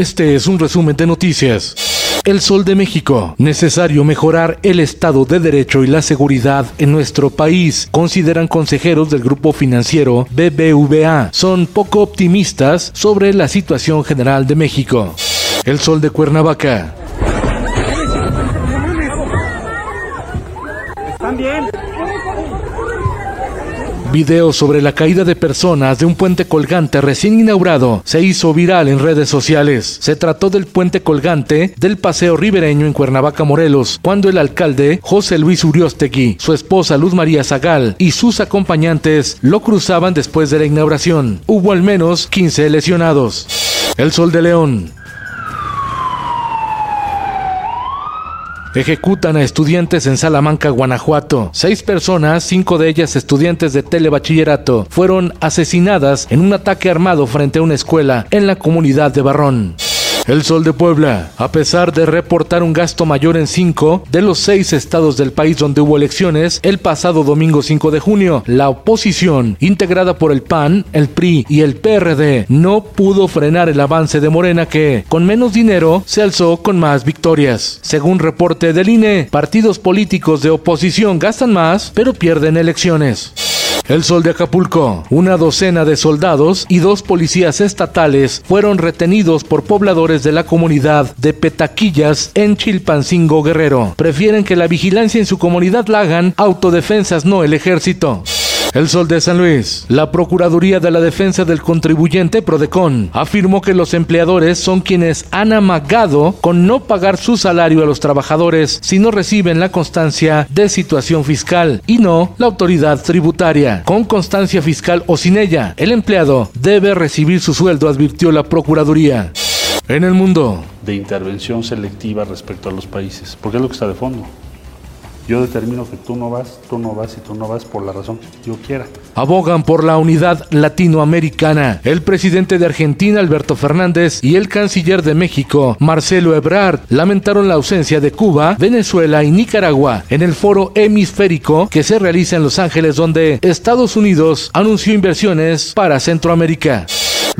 Este es un resumen de noticias. El Sol de México. Necesario mejorar el Estado de Derecho y la seguridad en nuestro país, consideran consejeros del grupo financiero BBVA. Son poco optimistas sobre la situación general de México. El Sol de Cuernavaca. ¿Están bien? Video sobre la caída de personas de un puente colgante recién inaugurado se hizo viral en redes sociales. Se trató del puente colgante del Paseo Ribereño en Cuernavaca, Morelos, cuando el alcalde José Luis Uriostegui, su esposa Luz María Zagal y sus acompañantes lo cruzaban después de la inauguración. Hubo al menos 15 lesionados. El Sol de León. Ejecutan a estudiantes en Salamanca, Guanajuato. Seis personas, cinco de ellas estudiantes de telebachillerato, fueron asesinadas en un ataque armado frente a una escuela en la comunidad de Barrón. El Sol de Puebla, a pesar de reportar un gasto mayor en cinco de los seis estados del país donde hubo elecciones, el pasado domingo 5 de junio, la oposición, integrada por el PAN, el PRI y el PRD, no pudo frenar el avance de Morena que, con menos dinero, se alzó con más victorias. Según reporte del INE, partidos políticos de oposición gastan más, pero pierden elecciones. El Sol de Acapulco. Una docena de soldados y dos policías estatales fueron retenidos por pobladores de la comunidad de Petaquillas en Chilpancingo Guerrero. Prefieren que la vigilancia en su comunidad la hagan autodefensas, no el ejército. El Sol de San Luis. La Procuraduría de la Defensa del Contribuyente, Prodecon, afirmó que los empleadores son quienes han amagado con no pagar su salario a los trabajadores si no reciben la constancia de situación fiscal y no la autoridad tributaria. Con constancia fiscal o sin ella, el empleado debe recibir su sueldo, advirtió la Procuraduría. En el mundo. De intervención selectiva respecto a los países, porque es lo que está de fondo. Yo determino que tú no vas, tú no vas y tú no vas por la razón que yo quiera. Abogan por la unidad latinoamericana. El presidente de Argentina, Alberto Fernández, y el canciller de México, Marcelo Ebrard, lamentaron la ausencia de Cuba, Venezuela y Nicaragua en el foro hemisférico que se realiza en Los Ángeles, donde Estados Unidos anunció inversiones para Centroamérica.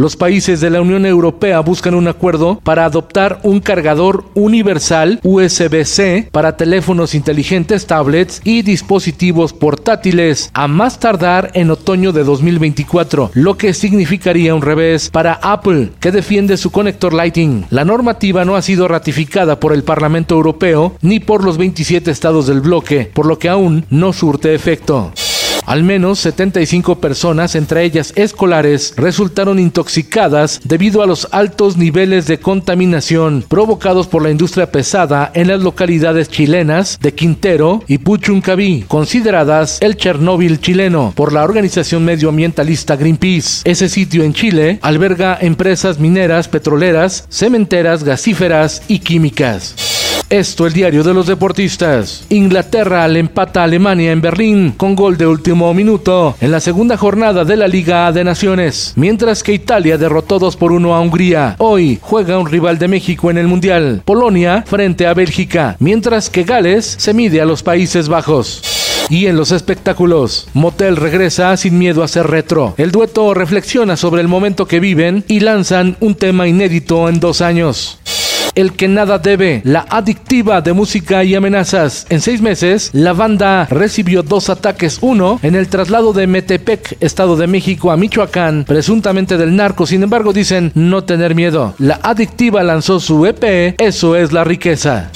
Los países de la Unión Europea buscan un acuerdo para adoptar un cargador universal USB-C para teléfonos inteligentes, tablets y dispositivos portátiles a más tardar en otoño de 2024, lo que significaría un revés para Apple, que defiende su conector Lightning. La normativa no ha sido ratificada por el Parlamento Europeo ni por los 27 estados del bloque, por lo que aún no surte efecto. Al menos 75 personas, entre ellas escolares, resultaron intoxicadas debido a los altos niveles de contaminación provocados por la industria pesada en las localidades chilenas de Quintero y Puchuncaví, consideradas el Chernóbil chileno por la organización medioambientalista Greenpeace. Ese sitio en Chile alberga empresas mineras, petroleras, cementeras, gasíferas y químicas. Esto el diario de los deportistas. Inglaterra le empata a Alemania en Berlín con gol de último minuto en la segunda jornada de la Liga de Naciones, mientras que Italia derrotó 2 por 1 a Hungría. Hoy juega un rival de México en el Mundial, Polonia frente a Bélgica, mientras que Gales se mide a los Países Bajos. Y en los espectáculos, Motel regresa sin miedo a ser retro. El dueto reflexiona sobre el momento que viven y lanzan un tema inédito en dos años. El que nada debe, la adictiva de música y amenazas. En seis meses, la banda recibió dos ataques. Uno en el traslado de Metepec, Estado de México, a Michoacán, presuntamente del narco. Sin embargo, dicen no tener miedo. La adictiva lanzó su EP, Eso es la riqueza.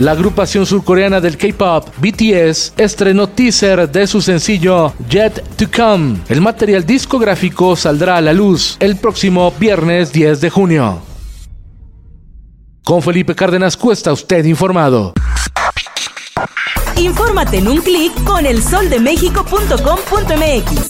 La agrupación surcoreana del K-pop BTS estrenó teaser de su sencillo Jet to Come. El material discográfico saldrá a la luz el próximo viernes 10 de junio. Con Felipe Cárdenas Cuesta, usted informado. Infórmate en un clic con elsoldemexico.com.mx.